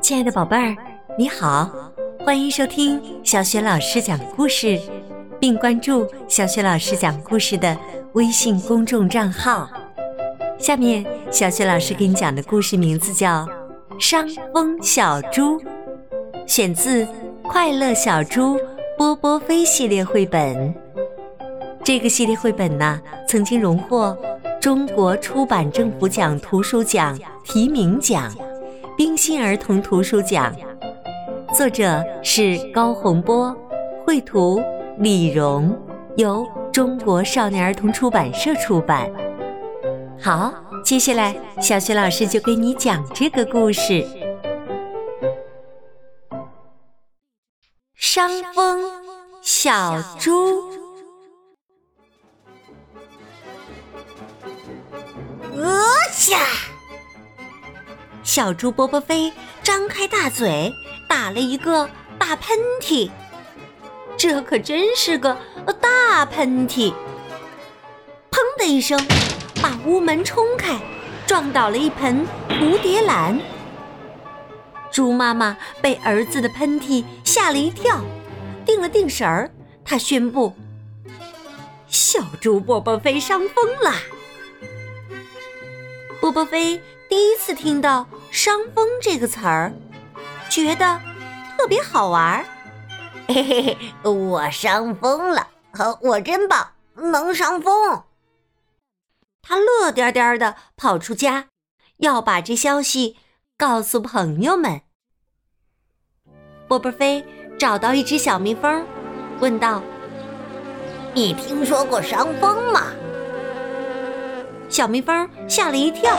亲爱的宝贝儿，你好，欢迎收听小雪老师讲故事，并关注小雪老师讲故事的微信公众账号。下面，小雪老师给你讲的故事名字叫《伤风小猪》，选自《快乐小猪波波飞》系列绘本。这个系列绘本呢，曾经荣获中国出版政府奖图书奖提名奖。冰心儿童图书奖，作者是高洪波，绘图李荣，由中国少年儿童出版社出版。好，接下来小雪老师就给你讲这个故事：伤风小猪。小猪波波飞张开大嘴，打了一个大喷嚏，这可真是个大喷嚏！砰的一声，把屋门冲开，撞倒了一盆蝴蝶兰。猪妈妈被儿子的喷嚏吓了一跳，定了定神儿，她宣布：“小猪波波飞伤风了。”波波飞第一次听到。伤风这个词儿，觉得特别好玩儿。嘿嘿嘿，我伤风了，我真棒，能伤风。他乐颠颠的跑出家，要把这消息告诉朋友们。波波飞找到一只小蜜蜂，问道：“你听说过伤风吗？”小蜜蜂吓了一跳。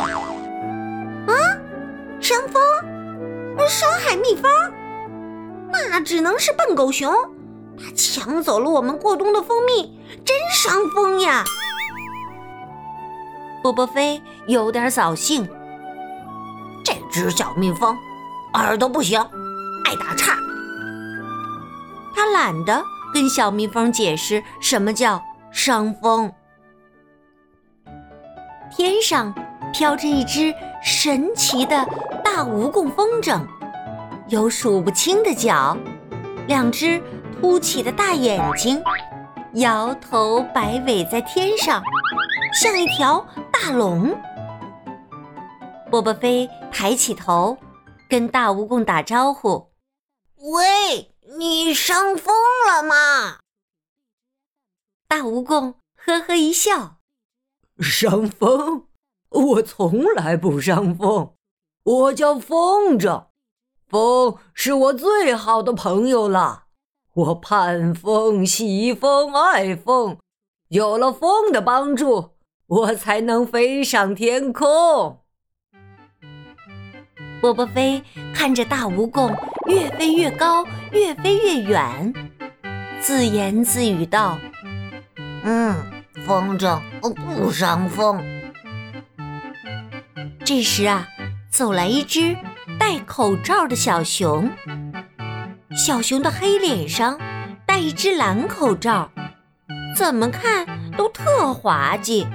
伤害蜜蜂？那只能是笨狗熊，它抢走了我们过冬的蜂蜜，真伤风呀！波波飞有点扫兴，这只小蜜蜂耳朵不行，爱打岔。他懒得跟小蜜蜂解释什么叫伤风。天上飘着一只神奇的。大蜈蚣风筝有数不清的脚，两只凸起的大眼睛，摇头摆尾在天上，像一条大龙。波波飞抬起头，跟大蜈蚣打招呼：“喂，你伤风了吗？”大蜈蚣呵呵一笑：“伤风？我从来不伤风。”我叫风筝，风是我最好的朋友了。我盼风、喜风、爱风，有了风的帮助，我才能飞上天空。波波飞看着大蜈蚣越飞越高，越飞越远，自言自语道：“嗯，风筝不伤风。”这时啊。走来一只戴口罩的小熊，小熊的黑脸上戴一只蓝口罩，怎么看都特滑稽。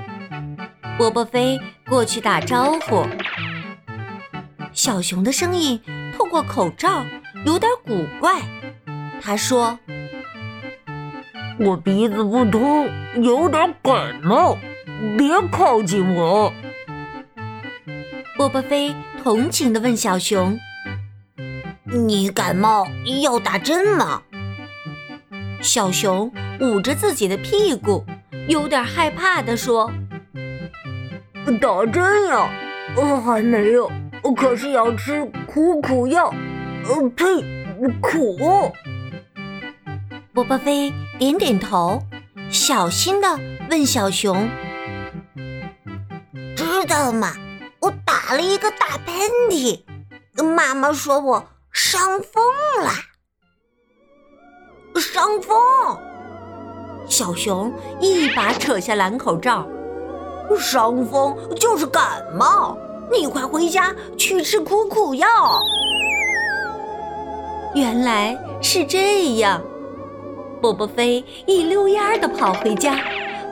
波波飞过去打招呼，小熊的声音透过口罩有点古怪。他说：“我鼻子不通，有点感冒，别靠近我。”波波飞同情地问小熊：“你感冒要打针吗？”小熊捂着自己的屁股，有点害怕地说：“打针呀，呃，还没有，可是要吃苦苦药。呃，呸，苦。”波波飞点点头，小心地问小熊：“知道吗？”打了一个大喷嚏，妈妈说我伤风了。伤风！小熊一把扯下蓝口罩，伤风就是感冒，你快回家去吃苦苦药。原来是这样，波波飞一溜烟儿的跑回家，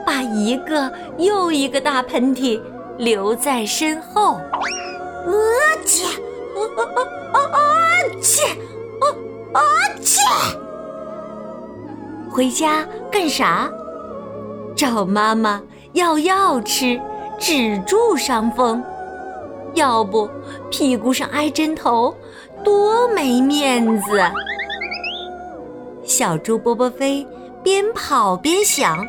把一个又一个大喷嚏。留在身后，我去！啊啊啊！切！回家干啥？找妈妈要药吃，止住伤风。要不屁股上挨针头，多没面子！小猪波波飞边跑边想：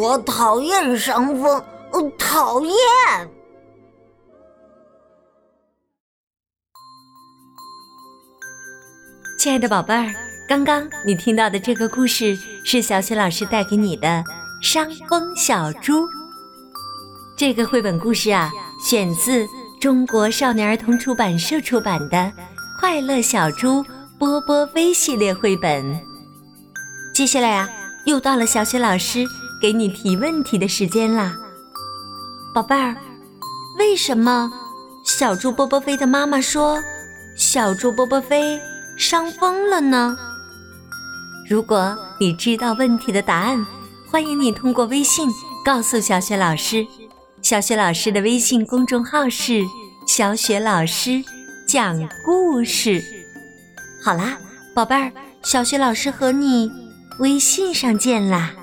我讨厌伤风，讨厌！亲爱的宝贝儿，刚刚你听到的这个故事是小雪老师带给你的《伤风小猪》。这个绘本故事啊。选自中国少年儿童出版社出版的《快乐小猪波波飞》系列绘本。接下来啊，又到了小雪老师给你提问题的时间啦，宝贝儿，为什么小猪波波飞的妈妈说小猪波波飞伤风了呢？如果你知道问题的答案，欢迎你通过微信告诉小雪老师。小雪老师的微信公众号是“小雪老师讲故事”。好啦，宝贝儿，小雪老师和你微信上见啦。